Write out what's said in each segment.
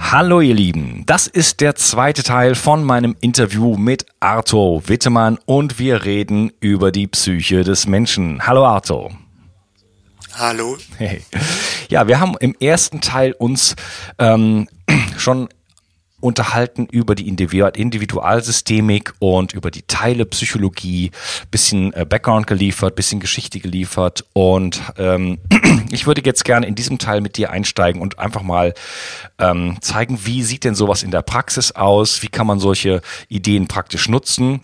Hallo ihr Lieben, das ist der zweite Teil von meinem Interview mit Arthur Wittemann und wir reden über die Psyche des Menschen. Hallo Arthur. Hallo. Hey. Ja, wir haben im ersten Teil uns ähm, schon unterhalten über die Individualsystemik und über die Teilepsychologie, bisschen äh, Background geliefert, bisschen Geschichte geliefert und ähm, ich würde jetzt gerne in diesem Teil mit dir einsteigen und einfach mal ähm, zeigen, wie sieht denn sowas in der Praxis aus, wie kann man solche Ideen praktisch nutzen.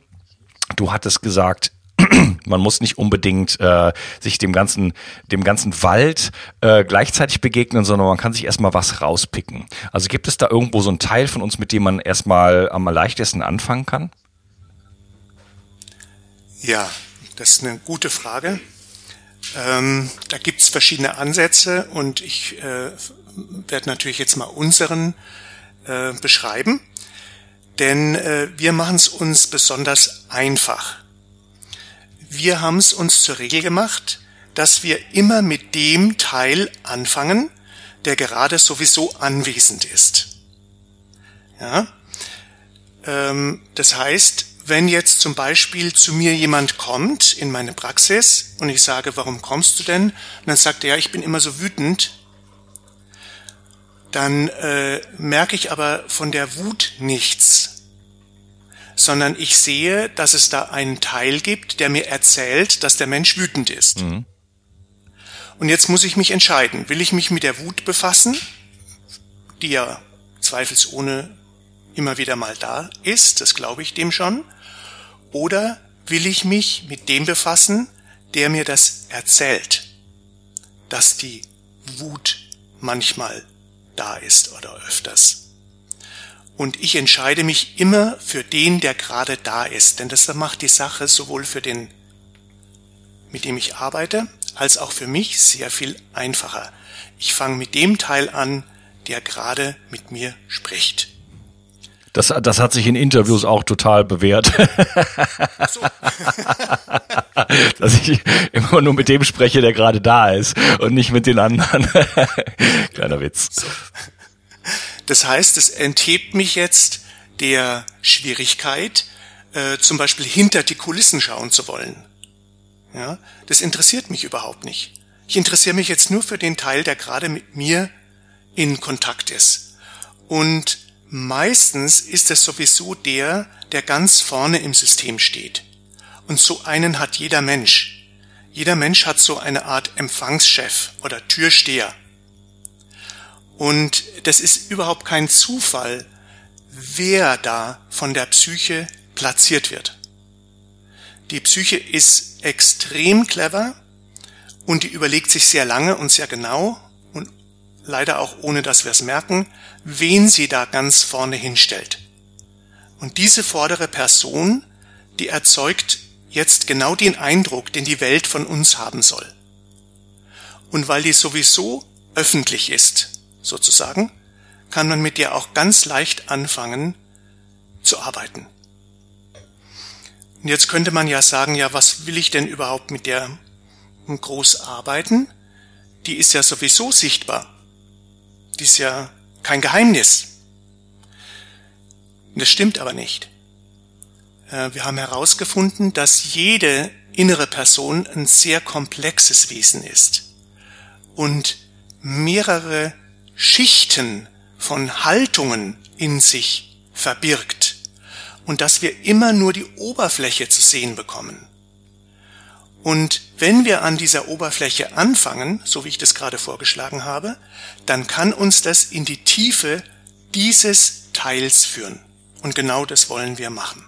Du hattest gesagt, man muss nicht unbedingt äh, sich dem ganzen, dem ganzen Wald äh, gleichzeitig begegnen, sondern man kann sich erstmal was rauspicken. Also gibt es da irgendwo so einen Teil von uns, mit dem man erstmal am leichtesten anfangen kann? Ja, das ist eine gute Frage. Ähm, da gibt es verschiedene Ansätze und ich äh, werde natürlich jetzt mal unseren äh, beschreiben, denn äh, wir machen es uns besonders einfach wir haben es uns zur Regel gemacht, dass wir immer mit dem Teil anfangen, der gerade sowieso anwesend ist. Ja? Ähm, das heißt, wenn jetzt zum Beispiel zu mir jemand kommt in meine Praxis und ich sage, warum kommst du denn? Und dann sagt er, ja, ich bin immer so wütend. Dann äh, merke ich aber von der Wut nichts sondern ich sehe, dass es da einen Teil gibt, der mir erzählt, dass der Mensch wütend ist. Mhm. Und jetzt muss ich mich entscheiden, will ich mich mit der Wut befassen, die ja zweifelsohne immer wieder mal da ist, das glaube ich dem schon, oder will ich mich mit dem befassen, der mir das erzählt, dass die Wut manchmal da ist oder öfters. Und ich entscheide mich immer für den, der gerade da ist. Denn das macht die Sache sowohl für den, mit dem ich arbeite, als auch für mich sehr viel einfacher. Ich fange mit dem Teil an, der gerade mit mir spricht. Das, das hat sich in Interviews auch total bewährt. So. Dass ich immer nur mit dem spreche, der gerade da ist und nicht mit den anderen. Kleiner Witz. So. Das heißt, es enthebt mich jetzt der Schwierigkeit, äh, zum Beispiel hinter die Kulissen schauen zu wollen. Ja, das interessiert mich überhaupt nicht. Ich interessiere mich jetzt nur für den Teil, der gerade mit mir in Kontakt ist. Und meistens ist es sowieso der, der ganz vorne im System steht. Und so einen hat jeder Mensch. Jeder Mensch hat so eine Art Empfangschef oder Türsteher. Und das ist überhaupt kein Zufall, wer da von der Psyche platziert wird. Die Psyche ist extrem clever und die überlegt sich sehr lange und sehr genau und leider auch ohne dass wir es merken, wen sie da ganz vorne hinstellt. Und diese vordere Person, die erzeugt jetzt genau den Eindruck, den die Welt von uns haben soll. Und weil die sowieso öffentlich ist, sozusagen, kann man mit dir auch ganz leicht anfangen zu arbeiten. Und jetzt könnte man ja sagen, ja, was will ich denn überhaupt mit der groß arbeiten, die ist ja sowieso sichtbar. Die ist ja kein Geheimnis. Das stimmt aber nicht. Äh, wir haben herausgefunden, dass jede innere Person ein sehr komplexes Wesen ist und mehrere Schichten von Haltungen in sich verbirgt und dass wir immer nur die Oberfläche zu sehen bekommen. Und wenn wir an dieser Oberfläche anfangen, so wie ich das gerade vorgeschlagen habe, dann kann uns das in die Tiefe dieses Teils führen. Und genau das wollen wir machen.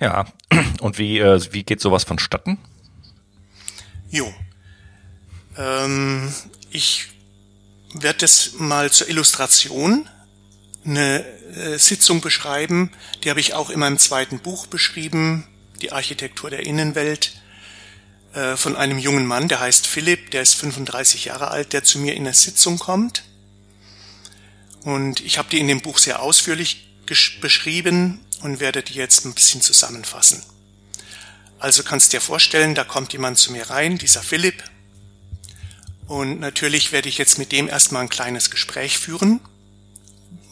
Ja, und wie, äh, wie geht sowas vonstatten? Jo. Ähm, ich werde es mal zur Illustration eine äh, Sitzung beschreiben, die habe ich auch in meinem zweiten Buch beschrieben, die Architektur der Innenwelt, äh, von einem jungen Mann, der heißt Philipp, der ist 35 Jahre alt, der zu mir in eine Sitzung kommt. Und ich habe die in dem Buch sehr ausführlich beschrieben und werde die jetzt ein bisschen zusammenfassen. Also kannst dir vorstellen, da kommt jemand zu mir rein, dieser Philipp. Und natürlich werde ich jetzt mit dem erstmal ein kleines Gespräch führen,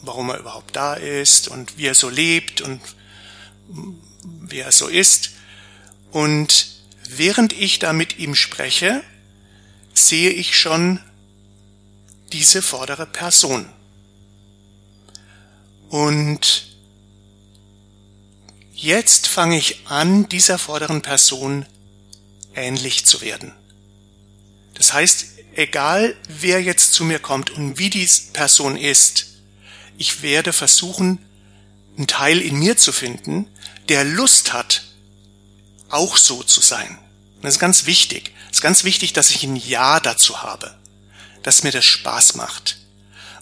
warum er überhaupt da ist und wie er so lebt und wie er so ist. Und während ich da mit ihm spreche, sehe ich schon diese vordere Person. Und jetzt fange ich an, dieser vorderen Person ähnlich zu werden. Das heißt, egal wer jetzt zu mir kommt und wie die Person ist, ich werde versuchen, einen Teil in mir zu finden, der Lust hat, auch so zu sein. das ist ganz wichtig. Es ist ganz wichtig, dass ich ein Ja dazu habe, dass mir das Spaß macht.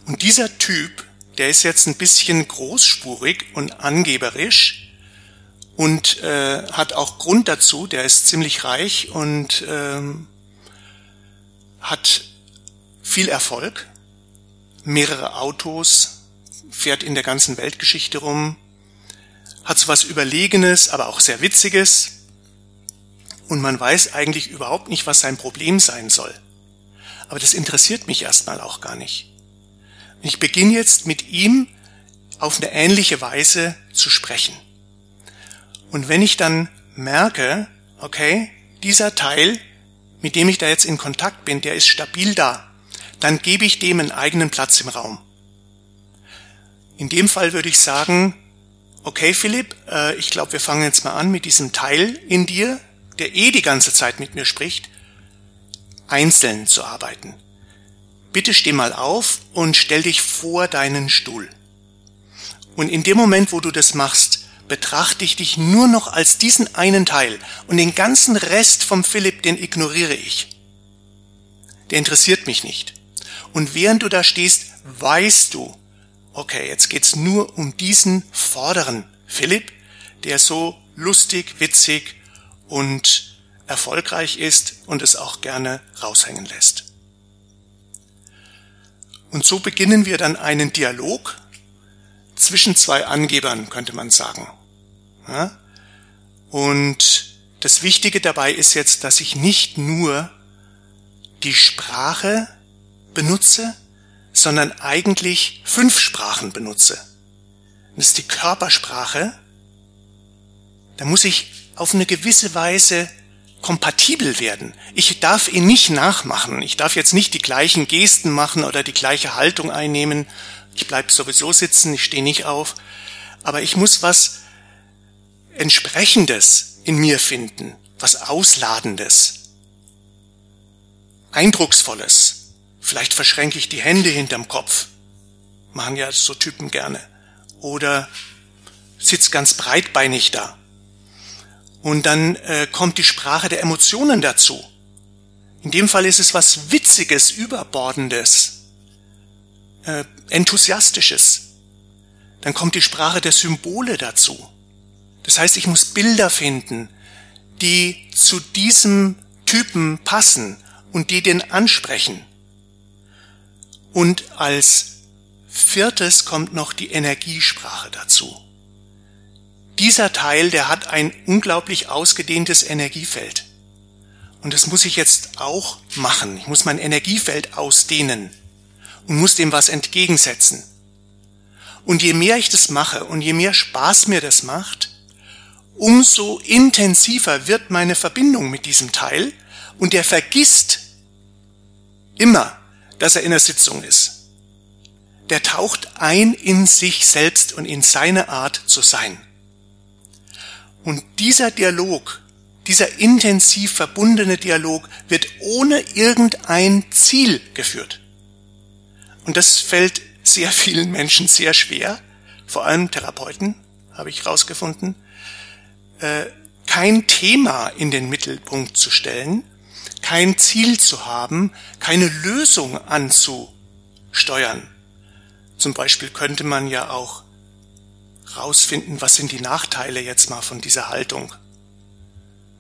Und dieser Typ, der ist jetzt ein bisschen großspurig und angeberisch und äh, hat auch Grund dazu. Der ist ziemlich reich und ähm, hat viel Erfolg, mehrere Autos, fährt in der ganzen Weltgeschichte rum, hat so was Überlegenes, aber auch sehr Witziges. Und man weiß eigentlich überhaupt nicht, was sein Problem sein soll. Aber das interessiert mich erstmal auch gar nicht. Ich beginne jetzt mit ihm auf eine ähnliche Weise zu sprechen. Und wenn ich dann merke, okay, dieser Teil, mit dem ich da jetzt in Kontakt bin, der ist stabil da, dann gebe ich dem einen eigenen Platz im Raum. In dem Fall würde ich sagen, okay Philipp, äh, ich glaube, wir fangen jetzt mal an mit diesem Teil in dir, der eh die ganze Zeit mit mir spricht, einzeln zu arbeiten. Bitte steh mal auf und stell dich vor deinen Stuhl. Und in dem Moment, wo du das machst, betrachte ich dich nur noch als diesen einen Teil und den ganzen Rest vom Philipp, den ignoriere ich. Der interessiert mich nicht. Und während du da stehst, weißt du, okay, jetzt geht's nur um diesen vorderen Philipp, der so lustig, witzig und erfolgreich ist und es auch gerne raushängen lässt. Und so beginnen wir dann einen Dialog zwischen zwei Angebern, könnte man sagen. Ja? Und das Wichtige dabei ist jetzt, dass ich nicht nur die Sprache benutze, sondern eigentlich fünf Sprachen benutze. Das ist die Körpersprache. Da muss ich auf eine gewisse Weise kompatibel werden. Ich darf ihn nicht nachmachen. Ich darf jetzt nicht die gleichen Gesten machen oder die gleiche Haltung einnehmen. Ich bleib sowieso sitzen, ich stehe nicht auf. Aber ich muss was Entsprechendes in mir finden, was Ausladendes, Eindrucksvolles. Vielleicht verschränke ich die Hände hinterm Kopf. Machen ja so Typen gerne. Oder sitzt ganz breitbeinig da. Und dann äh, kommt die Sprache der Emotionen dazu. In dem Fall ist es was Witziges, Überbordendes, äh, Enthusiastisches. Dann kommt die Sprache der Symbole dazu. Das heißt, ich muss Bilder finden, die zu diesem Typen passen und die den ansprechen. Und als viertes kommt noch die Energiesprache dazu. Dieser Teil, der hat ein unglaublich ausgedehntes Energiefeld. Und das muss ich jetzt auch machen. Ich muss mein Energiefeld ausdehnen und muss dem was entgegensetzen. Und je mehr ich das mache und je mehr Spaß mir das macht, umso intensiver wird meine Verbindung mit diesem Teil und der vergisst immer, dass er in der Sitzung ist. Der taucht ein in sich selbst und in seine Art zu sein. Und dieser Dialog, dieser intensiv verbundene Dialog wird ohne irgendein Ziel geführt. Und das fällt sehr vielen Menschen sehr schwer, vor allem Therapeuten, habe ich herausgefunden, äh, kein Thema in den Mittelpunkt zu stellen, kein Ziel zu haben, keine Lösung anzusteuern. Zum Beispiel könnte man ja auch rausfinden, was sind die Nachteile jetzt mal von dieser Haltung.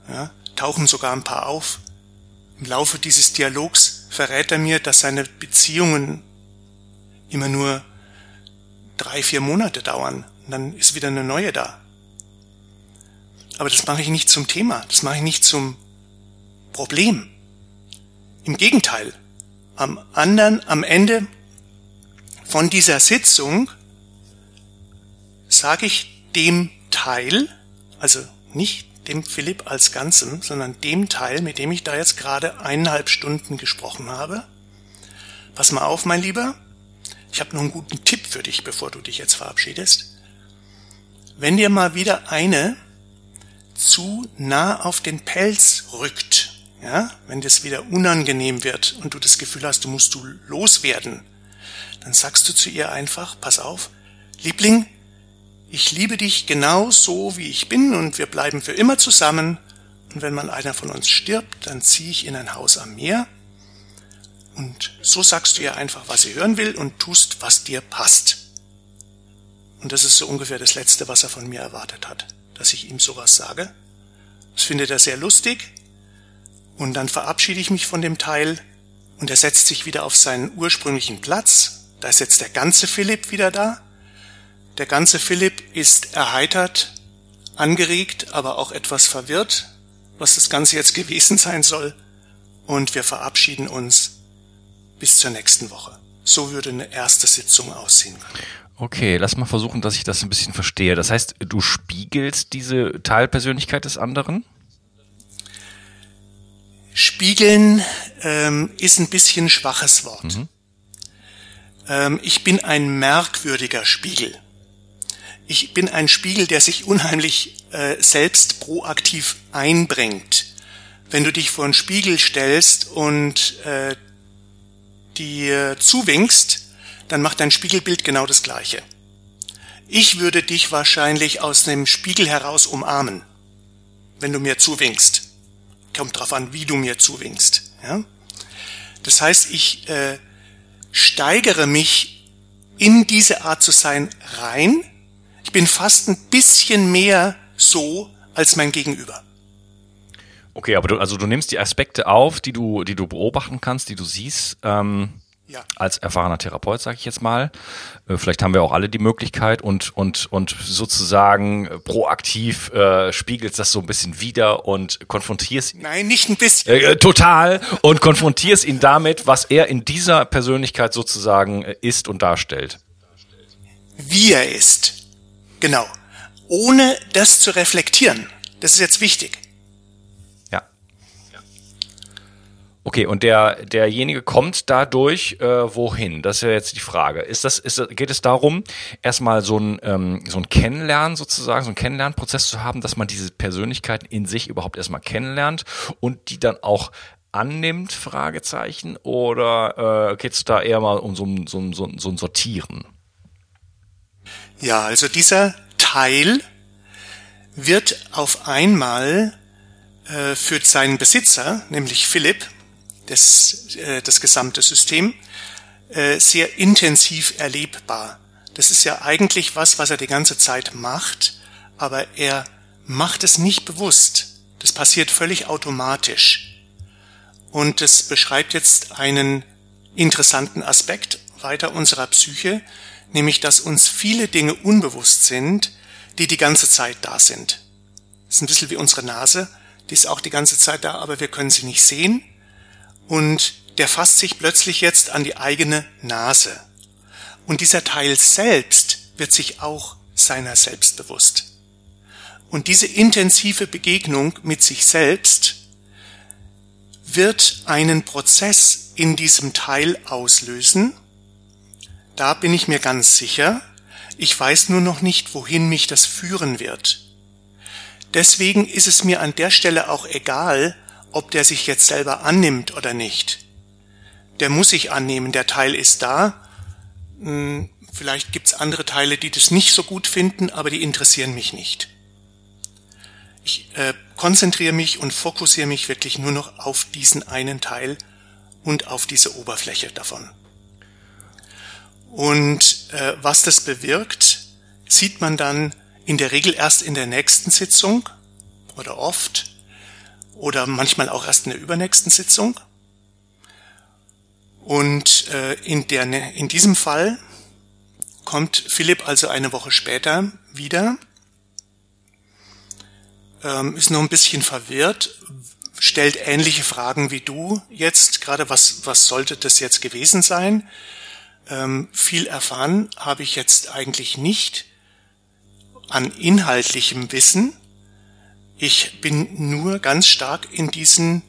Ja, tauchen sogar ein paar auf. Im Laufe dieses Dialogs verrät er mir, dass seine Beziehungen immer nur drei, vier Monate dauern und dann ist wieder eine neue da. Aber das mache ich nicht zum Thema, das mache ich nicht zum Problem. Im Gegenteil, am anderen, am Ende von dieser Sitzung sage ich dem Teil, also nicht dem Philipp als Ganzem, sondern dem Teil, mit dem ich da jetzt gerade eineinhalb Stunden gesprochen habe. Pass mal auf, mein Lieber. Ich habe noch einen guten Tipp für dich, bevor du dich jetzt verabschiedest. Wenn dir mal wieder eine zu nah auf den Pelz rückt, ja, wenn das wieder unangenehm wird und du das Gefühl hast, du musst du loswerden, dann sagst du zu ihr einfach, pass auf, Liebling, ich liebe dich genau so, wie ich bin und wir bleiben für immer zusammen. Und wenn mal einer von uns stirbt, dann ziehe ich in ein Haus am Meer. Und so sagst du ihr einfach, was sie hören will und tust, was dir passt. Und das ist so ungefähr das Letzte, was er von mir erwartet hat, dass ich ihm sowas sage. Das findet er sehr lustig. Und dann verabschiede ich mich von dem Teil und er setzt sich wieder auf seinen ursprünglichen Platz. Da ist jetzt der ganze Philipp wieder da. Der ganze Philipp ist erheitert, angeregt, aber auch etwas verwirrt, was das Ganze jetzt gewesen sein soll. Und wir verabschieden uns bis zur nächsten Woche. So würde eine erste Sitzung aussehen. Okay, lass mal versuchen, dass ich das ein bisschen verstehe. Das heißt, du spiegelst diese Teilpersönlichkeit des anderen? Spiegeln ähm, ist ein bisschen schwaches Wort. Mhm. Ähm, ich bin ein merkwürdiger Spiegel ich bin ein Spiegel, der sich unheimlich äh, selbst proaktiv einbringt. Wenn du dich vor einen Spiegel stellst und äh, dir zuwinkst, dann macht dein Spiegelbild genau das Gleiche. Ich würde dich wahrscheinlich aus dem Spiegel heraus umarmen, wenn du mir zuwinkst. Kommt drauf an, wie du mir zuwinkst. Ja? Das heißt, ich äh, steigere mich in diese Art zu sein rein, ich bin fast ein bisschen mehr so als mein Gegenüber. Okay, aber du, also du nimmst die Aspekte auf, die du, die du beobachten kannst, die du siehst, ähm, ja. als erfahrener Therapeut, sage ich jetzt mal. Äh, vielleicht haben wir auch alle die Möglichkeit und und und sozusagen äh, proaktiv äh, spiegelst das so ein bisschen wieder und konfrontierst ihn. Nein, nicht ein bisschen. Äh, total und konfrontierst ihn damit, was er in dieser Persönlichkeit sozusagen äh, ist und darstellt. Wie er ist. Genau. Ohne das zu reflektieren. Das ist jetzt wichtig. Okay, und der, derjenige kommt dadurch äh, wohin? Das ist ja jetzt die Frage. Ist das, ist, geht es darum, erstmal so ein, ähm, so ein Kennenlernen sozusagen, so ein Kennenlernprozess zu haben, dass man diese Persönlichkeiten in sich überhaupt erstmal kennenlernt und die dann auch annimmt, Fragezeichen, oder äh, geht es da eher mal um so, so, so, so ein Sortieren? Ja, also dieser Teil wird auf einmal äh, für seinen Besitzer, nämlich Philipp, das, äh, das gesamte System, äh, sehr intensiv erlebbar. Das ist ja eigentlich was, was er die ganze Zeit macht, aber er macht es nicht bewusst. Das passiert völlig automatisch. Und es beschreibt jetzt einen interessanten Aspekt weiter unserer Psyche, nämlich dass uns viele Dinge unbewusst sind, die die ganze Zeit da sind. Das ist ein bisschen wie unsere Nase, die ist auch die ganze Zeit da, aber wir können sie nicht sehen. Und der fasst sich plötzlich jetzt an die eigene Nase. Und dieser Teil selbst wird sich auch seiner selbst bewusst. Und diese intensive Begegnung mit sich selbst wird einen Prozess in diesem Teil auslösen. Da bin ich mir ganz sicher. Ich weiß nur noch nicht, wohin mich das führen wird. Deswegen ist es mir an der Stelle auch egal, ob der sich jetzt selber annimmt oder nicht. Der muss sich annehmen, der Teil ist da. Hm, vielleicht gibt's andere Teile, die das nicht so gut finden, aber die interessieren mich nicht. Ich äh, konzentriere mich und fokussiere mich wirklich nur noch auf diesen einen Teil und auf diese Oberfläche davon. Und äh, was das bewirkt, sieht man dann in der Regel erst in der nächsten Sitzung oder oft oder manchmal auch erst in der übernächsten Sitzung. Und äh, in, der, in diesem Fall kommt Philipp also eine Woche später wieder, ähm, ist noch ein bisschen verwirrt, stellt ähnliche Fragen wie du jetzt, gerade was, was sollte das jetzt gewesen sein? Ähm, viel erfahren habe ich jetzt eigentlich nicht an inhaltlichem Wissen. Ich bin nur ganz stark in diesen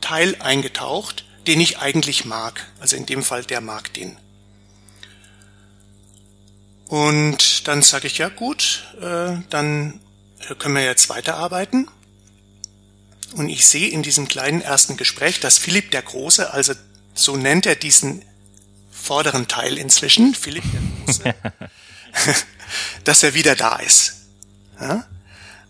Teil eingetaucht, den ich eigentlich mag. Also in dem Fall, der mag den. Und dann sage ich, ja gut, äh, dann können wir jetzt weiterarbeiten. Und ich sehe in diesem kleinen ersten Gespräch, dass Philipp der Große, also so nennt er diesen vorderen Teil inzwischen, Philipp der Große, dass er wieder da ist. Ja?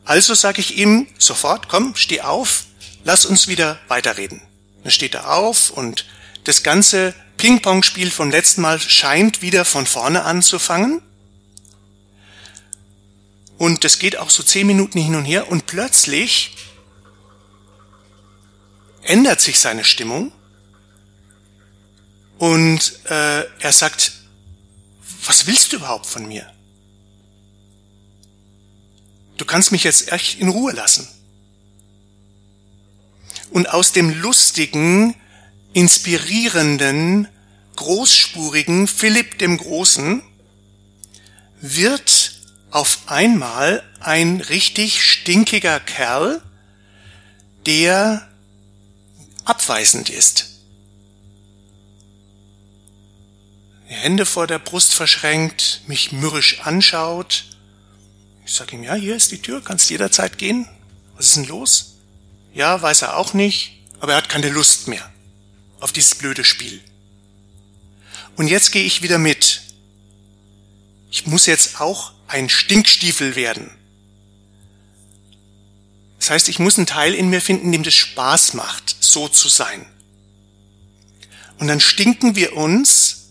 Also sage ich ihm sofort, komm, steh auf, lass uns wieder weiterreden. Dann steht er auf und das ganze Ping-Pong-Spiel vom letzten Mal scheint wieder von vorne anzufangen. Und das geht auch so zehn Minuten hin und her und plötzlich ändert sich seine Stimmung und äh, er sagt, was willst du überhaupt von mir? Du kannst mich jetzt echt in Ruhe lassen. Und aus dem lustigen, inspirierenden, großspurigen Philipp dem Großen wird auf einmal ein richtig stinkiger Kerl, der abweisend ist. Hände vor der Brust verschränkt, mich mürrisch anschaut. Ich sage ihm, ja, hier ist die Tür, kannst jederzeit gehen. Was ist denn los? Ja, weiß er auch nicht, aber er hat keine Lust mehr auf dieses blöde Spiel. Und jetzt gehe ich wieder mit. Ich muss jetzt auch ein Stinkstiefel werden. Das heißt, ich muss einen Teil in mir finden, dem das Spaß macht, so zu sein. Und dann stinken wir uns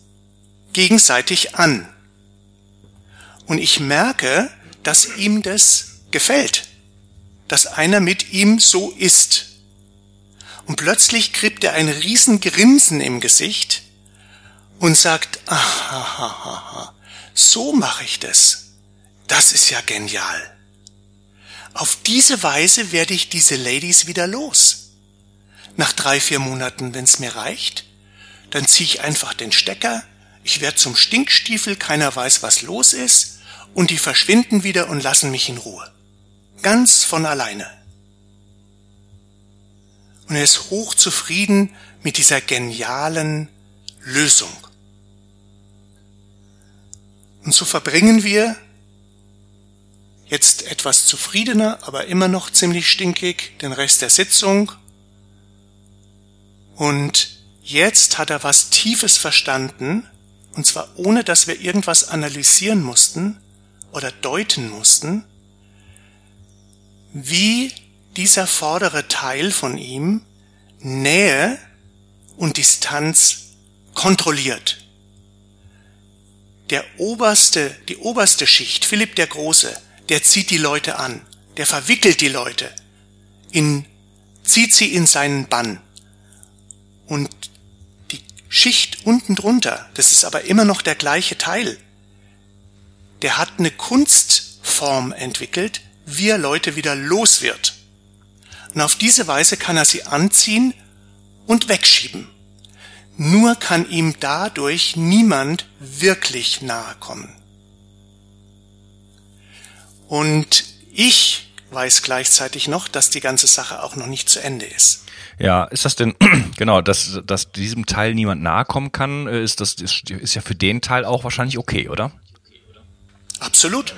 gegenseitig an. Und ich merke, dass ihm das gefällt, dass einer mit ihm so ist. Und plötzlich kriegt er ein Riesengrinsen im Gesicht und sagt, aha, so mache ich das. Das ist ja genial. Auf diese Weise werde ich diese Ladies wieder los. Nach drei, vier Monaten, wenn es mir reicht, dann ziehe ich einfach den Stecker, ich werde zum Stinkstiefel, keiner weiß, was los ist, und die verschwinden wieder und lassen mich in Ruhe. Ganz von alleine. Und er ist hochzufrieden mit dieser genialen Lösung. Und so verbringen wir jetzt etwas zufriedener, aber immer noch ziemlich stinkig den Rest der Sitzung. Und jetzt hat er was Tiefes verstanden, und zwar ohne, dass wir irgendwas analysieren mussten oder deuten mussten, wie dieser vordere Teil von ihm Nähe und Distanz kontrolliert. Der oberste, die oberste Schicht, Philipp der Große, der zieht die Leute an, der verwickelt die Leute, in, zieht sie in seinen Bann. Und Schicht unten drunter, das ist aber immer noch der gleiche Teil, der hat eine Kunstform entwickelt, wie er Leute wieder los wird. Und auf diese Weise kann er sie anziehen und wegschieben. Nur kann ihm dadurch niemand wirklich nahe kommen. Und ich weiß gleichzeitig noch, dass die ganze Sache auch noch nicht zu Ende ist. Ja, ist das denn, genau, dass, dass diesem Teil niemand nahe kommen kann, äh, ist das, ist, ist ja für den Teil auch wahrscheinlich okay, oder? Absolut.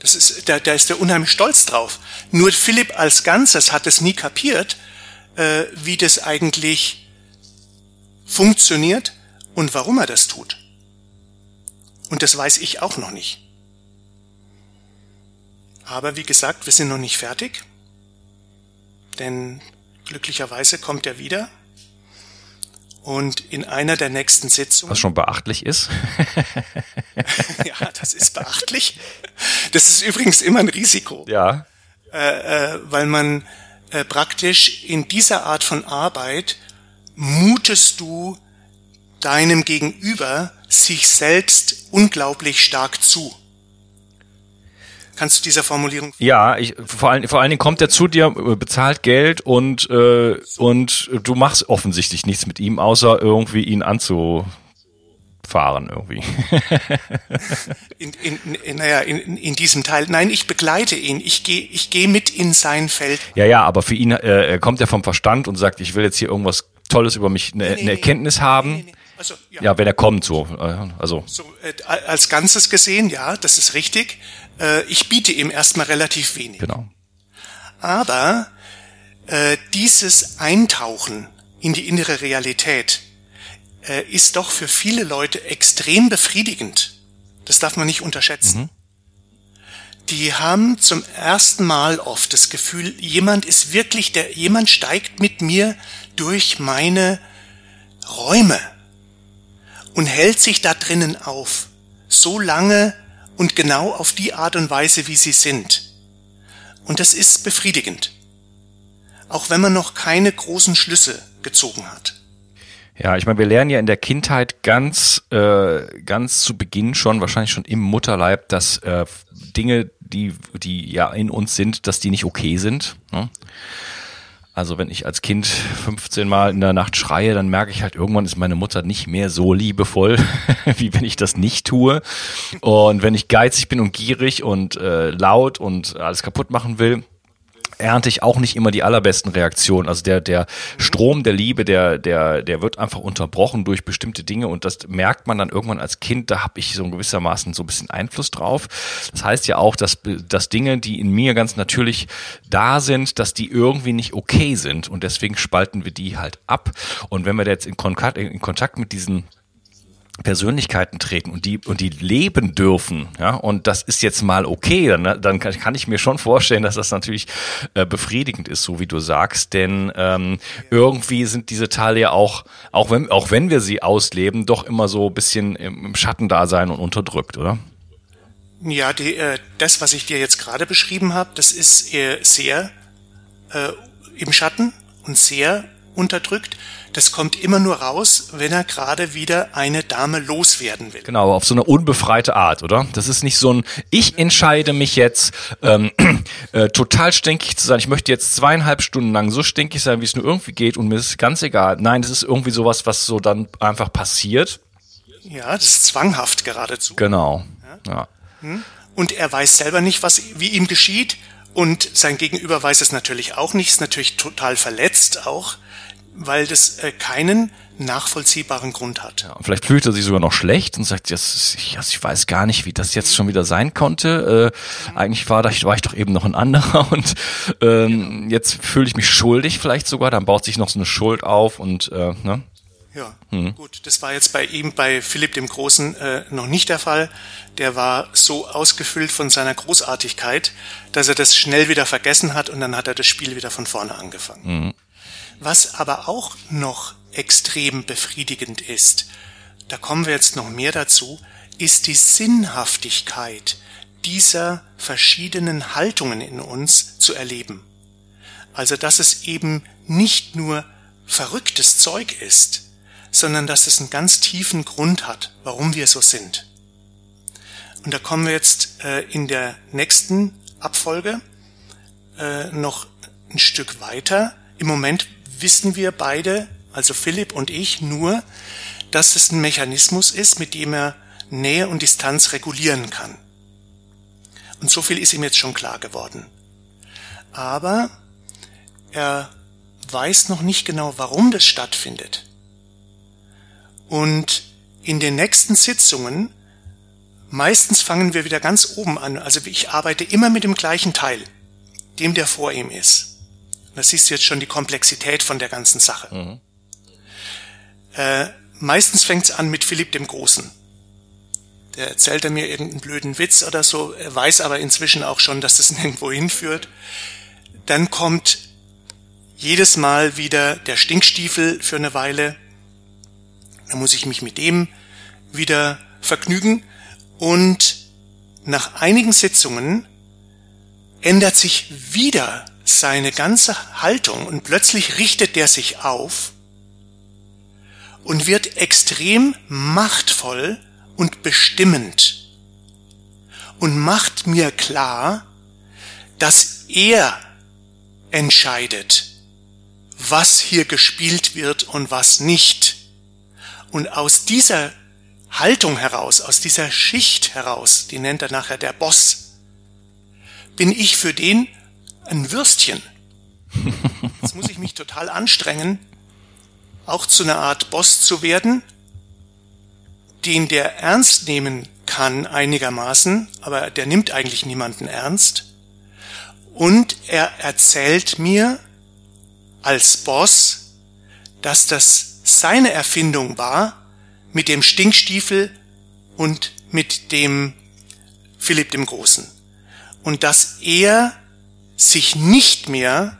Das ist, da, da ist er unheimlich stolz drauf. Nur Philipp als Ganzes hat es nie kapiert, äh, wie das eigentlich funktioniert und warum er das tut. Und das weiß ich auch noch nicht. Aber wie gesagt, wir sind noch nicht fertig, denn glücklicherweise kommt er wieder. Und in einer der nächsten Sitzungen. Was schon beachtlich ist. ja, das ist beachtlich. Das ist übrigens immer ein Risiko. Ja. Äh, äh, weil man äh, praktisch in dieser Art von Arbeit mutest du deinem Gegenüber sich selbst unglaublich stark zu. Kannst du dieser Formulierung? Ja, ich, vor, allen, vor allen Dingen kommt er zu dir, äh, bezahlt Geld und, äh, und du machst offensichtlich nichts mit ihm, außer irgendwie ihn anzufahren irgendwie. in, in, in, naja, in, in diesem Teil. Nein, ich begleite ihn. Ich gehe ich geh mit in sein Feld. Ja, ja, aber für ihn äh, kommt er vom Verstand und sagt, ich will jetzt hier irgendwas Tolles über mich, eine, nee, eine Erkenntnis nee, haben. Nee, also, ja. ja. wenn er kommt, so. Äh, also. So, äh, als Ganzes gesehen, ja, das ist richtig. Äh, ich biete ihm erstmal relativ wenig. Genau. Aber äh, dieses Eintauchen in die innere Realität äh, ist doch für viele Leute extrem befriedigend. Das darf man nicht unterschätzen. Mhm. Die haben zum ersten Mal oft das Gefühl, jemand ist wirklich der, jemand steigt mit mir durch meine Räume und hält sich da drinnen auf, so lange, und genau auf die Art und Weise, wie sie sind. Und das ist befriedigend. Auch wenn man noch keine großen Schlüsse gezogen hat. Ja, ich meine, wir lernen ja in der Kindheit ganz, äh, ganz zu Beginn schon, wahrscheinlich schon im Mutterleib, dass äh, Dinge, die, die ja in uns sind, dass die nicht okay sind. Ne? Also wenn ich als Kind 15 Mal in der Nacht schreie, dann merke ich halt, irgendwann ist meine Mutter nicht mehr so liebevoll, wie wenn ich das nicht tue. Und wenn ich geizig bin und gierig und äh, laut und alles kaputt machen will, ernte ich auch nicht immer die allerbesten Reaktionen. Also der, der Strom der Liebe, der, der, der wird einfach unterbrochen durch bestimmte Dinge und das merkt man dann irgendwann als Kind, da habe ich so gewissermaßen so ein bisschen Einfluss drauf. Das heißt ja auch, dass, dass Dinge, die in mir ganz natürlich da sind, dass die irgendwie nicht okay sind und deswegen spalten wir die halt ab. Und wenn wir jetzt in Kontakt, in Kontakt mit diesen Persönlichkeiten treten und die und die leben dürfen, ja, und das ist jetzt mal okay, dann, dann kann, kann ich mir schon vorstellen, dass das natürlich äh, befriedigend ist, so wie du sagst, denn ähm, irgendwie sind diese Teile ja auch, auch wenn auch wenn wir sie ausleben, doch immer so ein bisschen im, im Schatten da sein und unterdrückt, oder? Ja, die, äh, das, was ich dir jetzt gerade beschrieben habe, das ist äh, sehr äh, im Schatten und sehr unterdrückt. Das kommt immer nur raus, wenn er gerade wieder eine Dame loswerden will. Genau, auf so eine unbefreite Art, oder? Das ist nicht so ein, ich entscheide mich jetzt, ähm, äh, total stinkig zu sein. Ich möchte jetzt zweieinhalb Stunden lang so stinkig sein, wie es nur irgendwie geht und mir ist ganz egal. Nein, das ist irgendwie sowas, was so dann einfach passiert. Ja, das ist zwanghaft geradezu. Genau. Ja. ja. Hm? Und er weiß selber nicht, was, wie ihm geschieht. Und sein Gegenüber weiß es natürlich auch nicht, ist natürlich total verletzt auch weil das äh, keinen nachvollziehbaren Grund hat. Ja, vielleicht fühlt er sich sogar noch schlecht und sagt, yes, ich, weiß gar nicht, wie das jetzt schon wieder sein konnte. Äh, eigentlich war, da, war ich doch eben noch ein anderer und ähm, genau. jetzt fühle ich mich schuldig vielleicht sogar. Dann baut sich noch so eine Schuld auf und äh, ne? Ja, hm. gut. Das war jetzt bei ihm, bei Philipp dem Großen, äh, noch nicht der Fall. Der war so ausgefüllt von seiner Großartigkeit, dass er das schnell wieder vergessen hat und dann hat er das Spiel wieder von vorne angefangen. Hm. Was aber auch noch extrem befriedigend ist, da kommen wir jetzt noch mehr dazu, ist die Sinnhaftigkeit dieser verschiedenen Haltungen in uns zu erleben. Also dass es eben nicht nur verrücktes Zeug ist, sondern dass es einen ganz tiefen Grund hat, warum wir so sind. Und da kommen wir jetzt äh, in der nächsten Abfolge äh, noch ein Stück weiter. Im Moment wissen wir beide, also Philipp und ich, nur, dass es ein Mechanismus ist, mit dem er Nähe und Distanz regulieren kann. Und so viel ist ihm jetzt schon klar geworden. Aber er weiß noch nicht genau, warum das stattfindet. Und in den nächsten Sitzungen, meistens fangen wir wieder ganz oben an. Also ich arbeite immer mit dem gleichen Teil, dem der vor ihm ist. Da siehst du jetzt schon die Komplexität von der ganzen Sache. Mhm. Äh, meistens fängt es an mit Philipp dem Großen. Der erzählt er mir irgendeinen blöden Witz oder so, er weiß aber inzwischen auch schon, dass das nirgendwo hinführt. Dann kommt jedes Mal wieder der Stinkstiefel für eine Weile. Dann muss ich mich mit dem wieder vergnügen. Und nach einigen Sitzungen ändert sich wieder seine ganze Haltung und plötzlich richtet er sich auf und wird extrem machtvoll und bestimmend und macht mir klar, dass er entscheidet, was hier gespielt wird und was nicht. Und aus dieser Haltung heraus, aus dieser Schicht heraus, die nennt er nachher der Boss, bin ich für den ein Würstchen. Jetzt muss ich mich total anstrengen, auch zu einer Art Boss zu werden, den der ernst nehmen kann einigermaßen, aber der nimmt eigentlich niemanden ernst. Und er erzählt mir als Boss, dass das seine Erfindung war mit dem Stinkstiefel und mit dem Philipp dem Großen. Und dass er sich nicht mehr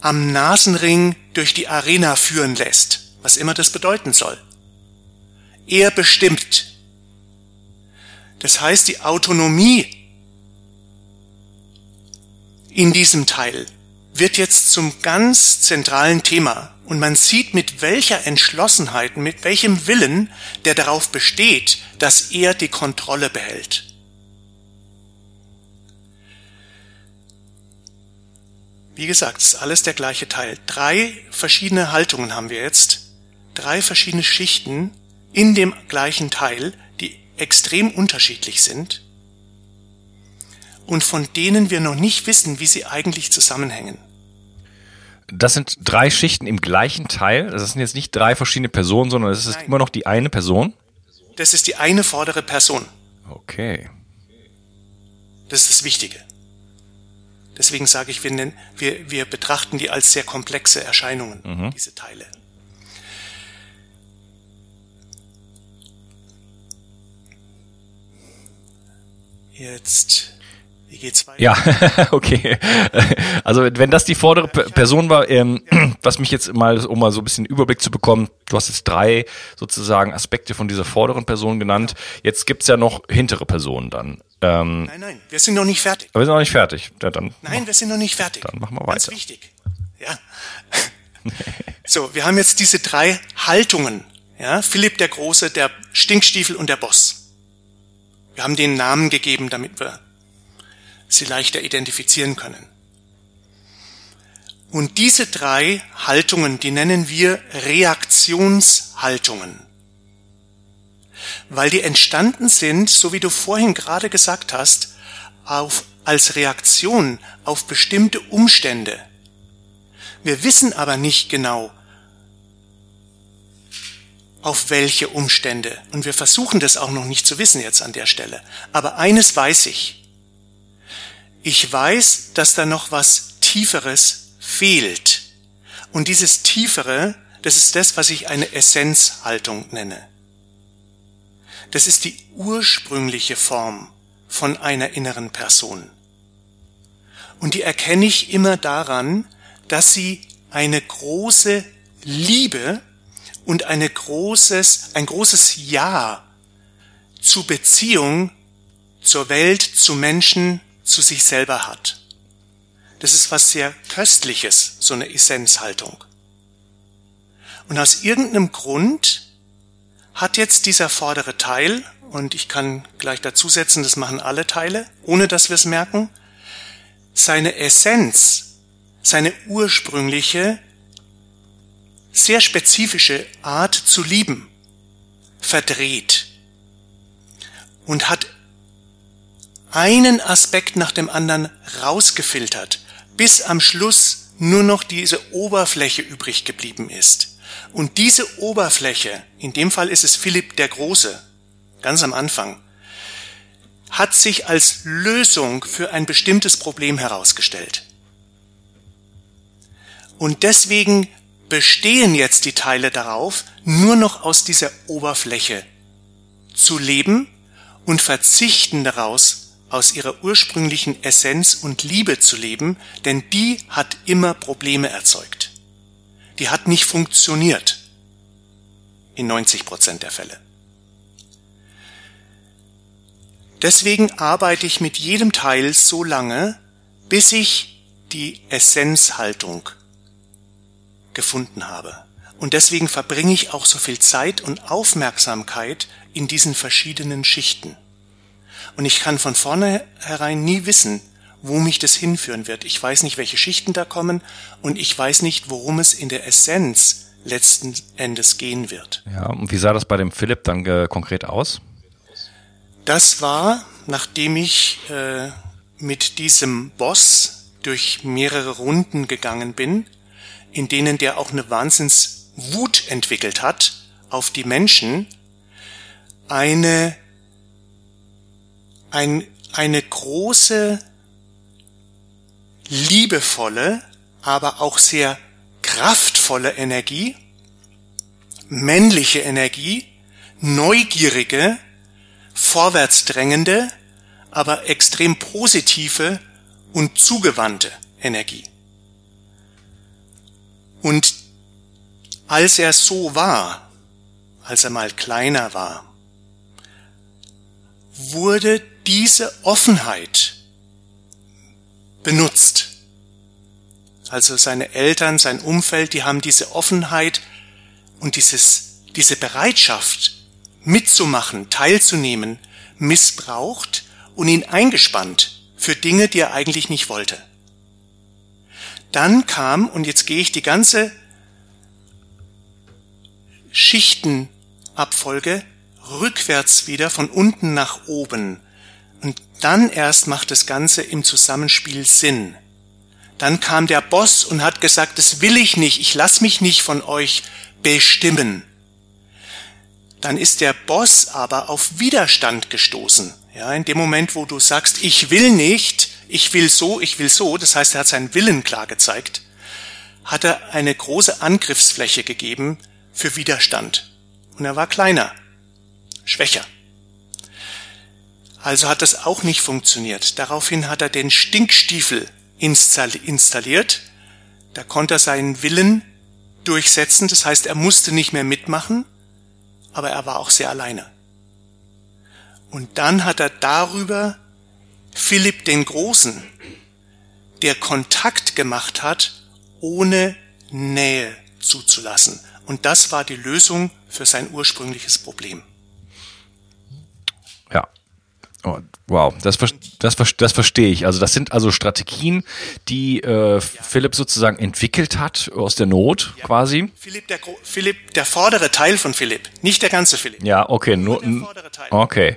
am Nasenring durch die Arena führen lässt, was immer das bedeuten soll. Er bestimmt. Das heißt, die Autonomie in diesem Teil wird jetzt zum ganz zentralen Thema und man sieht, mit welcher Entschlossenheit, mit welchem Willen der darauf besteht, dass er die Kontrolle behält. Wie gesagt, es ist alles der gleiche Teil. Drei verschiedene Haltungen haben wir jetzt, drei verschiedene Schichten in dem gleichen Teil, die extrem unterschiedlich sind und von denen wir noch nicht wissen, wie sie eigentlich zusammenhängen. Das sind drei Schichten im gleichen Teil. Das sind jetzt nicht drei verschiedene Personen, sondern es ist Nein. immer noch die eine Person. Das ist die eine vordere Person. Okay. Das ist das Wichtige. Deswegen sage ich, wir, nennen, wir, wir betrachten die als sehr komplexe Erscheinungen, mhm. diese Teile. Jetzt wie geht's weiter? Ja, okay. Also wenn das die vordere Person war, ähm, was mich jetzt mal, um mal so ein bisschen Überblick zu bekommen, du hast jetzt drei sozusagen Aspekte von dieser vorderen Person genannt. Jetzt gibt's ja noch hintere Personen dann. Ähm, nein, nein, wir sind noch nicht fertig. Aber wir sind noch nicht fertig. Ja, dann nein, wir sind noch nicht fertig. Dann machen wir weiter. Ganz wichtig. Ja. so, wir haben jetzt diese drei Haltungen. Ja, Philipp der Große, der Stinkstiefel und der Boss. Wir haben den Namen gegeben, damit wir sie leichter identifizieren können. Und diese drei Haltungen, die nennen wir Reaktionshaltungen. Weil die entstanden sind, so wie du vorhin gerade gesagt hast, auf, als Reaktion auf bestimmte Umstände. Wir wissen aber nicht genau, auf welche Umstände. Und wir versuchen das auch noch nicht zu wissen jetzt an der Stelle. Aber eines weiß ich ich weiß, dass da noch was Tieferes fehlt. Und dieses Tiefere, das ist das, was ich eine Essenzhaltung nenne. Das ist die ursprüngliche Form von einer inneren Person. Und die erkenne ich immer daran, dass sie eine große Liebe und eine großes, ein großes Ja zu Beziehung zur Welt, zu Menschen, zu sich selber hat. Das ist was sehr Köstliches, so eine Essenzhaltung. Und aus irgendeinem Grund hat jetzt dieser vordere Teil, und ich kann gleich dazusetzen, das machen alle Teile, ohne dass wir es merken, seine Essenz seine ursprüngliche, sehr spezifische Art zu lieben verdreht und hat einen Aspekt nach dem anderen rausgefiltert, bis am Schluss nur noch diese Oberfläche übrig geblieben ist. Und diese Oberfläche, in dem Fall ist es Philipp der Große, ganz am Anfang, hat sich als Lösung für ein bestimmtes Problem herausgestellt. Und deswegen bestehen jetzt die Teile darauf, nur noch aus dieser Oberfläche zu leben und verzichten daraus, aus ihrer ursprünglichen Essenz und Liebe zu leben, denn die hat immer Probleme erzeugt. Die hat nicht funktioniert in 90 Prozent der Fälle. Deswegen arbeite ich mit jedem Teil so lange, bis ich die Essenzhaltung gefunden habe. Und deswegen verbringe ich auch so viel Zeit und Aufmerksamkeit in diesen verschiedenen Schichten. Und ich kann von vornherein nie wissen, wo mich das hinführen wird. Ich weiß nicht, welche Schichten da kommen und ich weiß nicht, worum es in der Essenz letzten Endes gehen wird. Ja, und wie sah das bei dem Philipp dann äh, konkret aus? Das war, nachdem ich äh, mit diesem Boss durch mehrere Runden gegangen bin, in denen der auch eine Wahnsinnswut entwickelt hat auf die Menschen, eine, ein, eine große, liebevolle, aber auch sehr kraftvolle Energie, männliche Energie, neugierige, vorwärtsdrängende, aber extrem positive und zugewandte Energie. Und als er so war, als er mal kleiner war, wurde diese Offenheit benutzt. Also seine Eltern, sein Umfeld, die haben diese Offenheit und dieses, diese Bereitschaft mitzumachen, teilzunehmen, missbraucht und ihn eingespannt für Dinge, die er eigentlich nicht wollte. Dann kam, und jetzt gehe ich die ganze Schichtenabfolge rückwärts wieder von unten nach oben. Dann erst macht das Ganze im Zusammenspiel Sinn. Dann kam der Boss und hat gesagt, das will ich nicht, ich lass mich nicht von euch bestimmen. Dann ist der Boss aber auf Widerstand gestoßen. Ja, in dem Moment, wo du sagst, ich will nicht, ich will so, ich will so, das heißt, er hat seinen Willen klar gezeigt, hat er eine große Angriffsfläche gegeben für Widerstand. Und er war kleiner, schwächer. Also hat das auch nicht funktioniert. Daraufhin hat er den Stinkstiefel installiert. Da konnte er seinen Willen durchsetzen. Das heißt, er musste nicht mehr mitmachen, aber er war auch sehr alleine. Und dann hat er darüber Philipp den Großen, der Kontakt gemacht hat, ohne Nähe zuzulassen. Und das war die Lösung für sein ursprüngliches Problem. Oh, wow, das, das, das verstehe ich. Also das sind also Strategien, die äh, Philipp sozusagen entwickelt hat aus der Not ja. quasi. Philipp der, Philipp, der vordere Teil von Philipp, nicht der ganze Philipp. Ja, okay, nur, okay.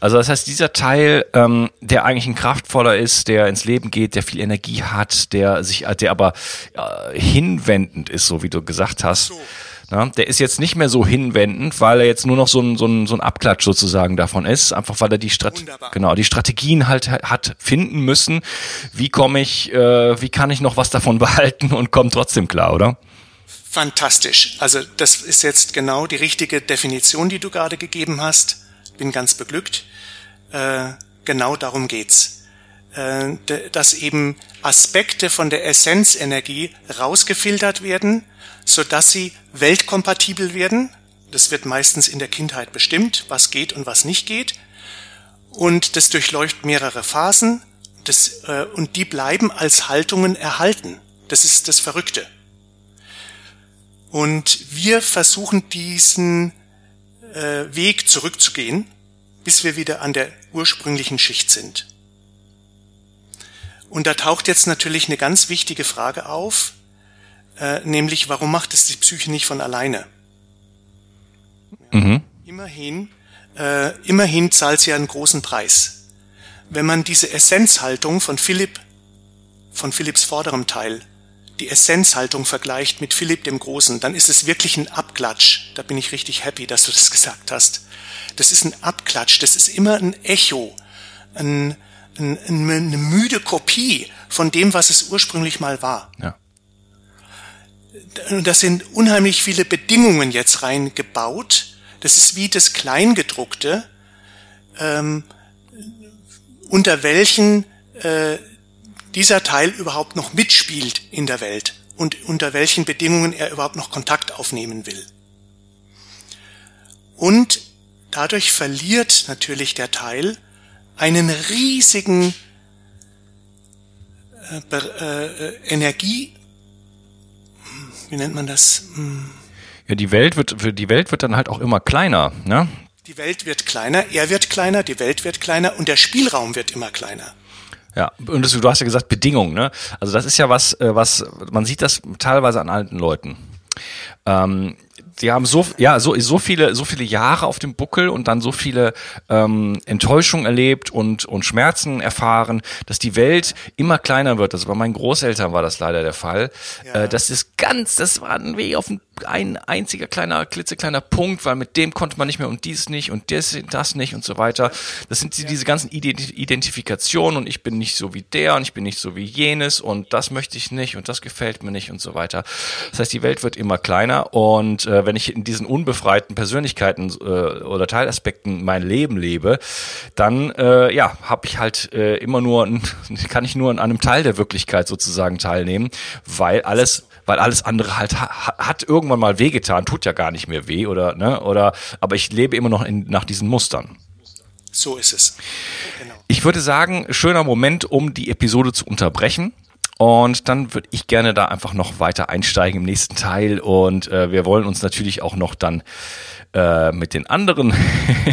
Also das heißt, dieser Teil, ähm, der eigentlich ein kraftvoller ist, der ins Leben geht, der viel Energie hat, der sich, der aber äh, hinwendend ist, so wie du gesagt hast. So na, der ist jetzt nicht mehr so hinwendend, weil er jetzt nur noch so ein, so ein, so ein Abklatsch sozusagen davon ist, einfach weil er die Strat genau die Strategien halt hat finden müssen. Wie komme ich, äh, wie kann ich noch was davon behalten und komme trotzdem klar, oder? Fantastisch. Also das ist jetzt genau die richtige Definition, die du gerade gegeben hast. Bin ganz beglückt. Äh, genau darum geht's. Äh, dass eben Aspekte von der Essenzenergie rausgefiltert werden so dass sie weltkompatibel werden. Das wird meistens in der Kindheit bestimmt, was geht und was nicht geht. Und das durchläuft mehrere Phasen. Das, äh, und die bleiben als Haltungen erhalten. Das ist das Verrückte. Und wir versuchen diesen äh, Weg zurückzugehen, bis wir wieder an der ursprünglichen Schicht sind. Und da taucht jetzt natürlich eine ganz wichtige Frage auf, äh, nämlich warum macht es die Psyche nicht von alleine? Mhm. Immerhin, äh, immerhin zahlt sie einen großen Preis. Wenn man diese Essenzhaltung von Philipp, von Philipps vorderem Teil, die Essenzhaltung vergleicht mit Philipp dem Großen, dann ist es wirklich ein Abklatsch. Da bin ich richtig happy, dass du das gesagt hast. Das ist ein Abklatsch, das ist immer ein Echo, ein, eine müde Kopie von dem, was es ursprünglich mal war. Ja. Das sind unheimlich viele Bedingungen jetzt reingebaut. Das ist wie das Kleingedruckte, ähm, unter welchen äh, dieser Teil überhaupt noch mitspielt in der Welt und unter welchen Bedingungen er überhaupt noch Kontakt aufnehmen will. Und dadurch verliert natürlich der Teil einen riesigen äh, äh, Energie, wie nennt man das? Ja, die Welt wird, die Welt wird dann halt auch immer kleiner, ne? Die Welt wird kleiner, er wird kleiner, die Welt wird kleiner und der Spielraum wird immer kleiner. Ja, und das, du hast ja gesagt Bedingungen, ne? Also das ist ja was, äh, was man sieht das teilweise an alten Leuten. Ähm, sie haben so ja so so viele so viele Jahre auf dem Buckel und dann so viele ähm, Enttäuschungen erlebt und und Schmerzen erfahren, dass die Welt immer kleiner wird. Also bei meinen Großeltern war das leider der Fall. Ja. Äh, das ist ganz, das war ein Weg auf ein, ein einziger kleiner klitzekleiner Punkt, weil mit dem konnte man nicht mehr und dies nicht und das das nicht und so weiter. Das sind diese ganzen Identifikationen und ich bin nicht so wie der und ich bin nicht so wie jenes und das möchte ich nicht und das gefällt mir nicht und so weiter. Das heißt, die Welt wird immer kleiner und äh, wenn ich in diesen unbefreiten Persönlichkeiten äh, oder Teilaspekten mein Leben lebe, dann äh, ja, habe ich halt äh, immer nur, kann ich nur an einem Teil der Wirklichkeit sozusagen teilnehmen, weil alles weil alles andere halt ha hat irgendwann mal wehgetan, tut ja gar nicht mehr weh oder ne oder aber ich lebe immer noch in, nach diesen Mustern. So ist es. Genau. Ich würde sagen, schöner Moment, um die Episode zu unterbrechen. Und dann würde ich gerne da einfach noch weiter einsteigen im nächsten Teil. Und äh, wir wollen uns natürlich auch noch dann äh, mit den anderen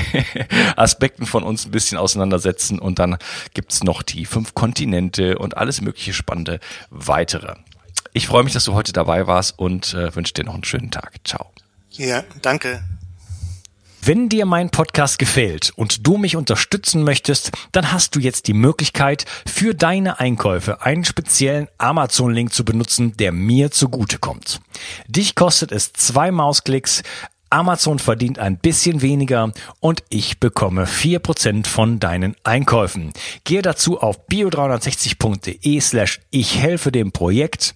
Aspekten von uns ein bisschen auseinandersetzen. Und dann gibt's noch die fünf Kontinente und alles mögliche Spannende weitere. Ich freue mich, dass du heute dabei warst und äh, wünsche dir noch einen schönen Tag. Ciao. Ja, danke. Wenn dir mein Podcast gefällt und du mich unterstützen möchtest, dann hast du jetzt die Möglichkeit, für deine Einkäufe einen speziellen Amazon-Link zu benutzen, der mir zugutekommt. Dich kostet es zwei Mausklicks, Amazon verdient ein bisschen weniger und ich bekomme vier Prozent von deinen Einkäufen. Gehe dazu auf bio360.de slash ich helfe dem Projekt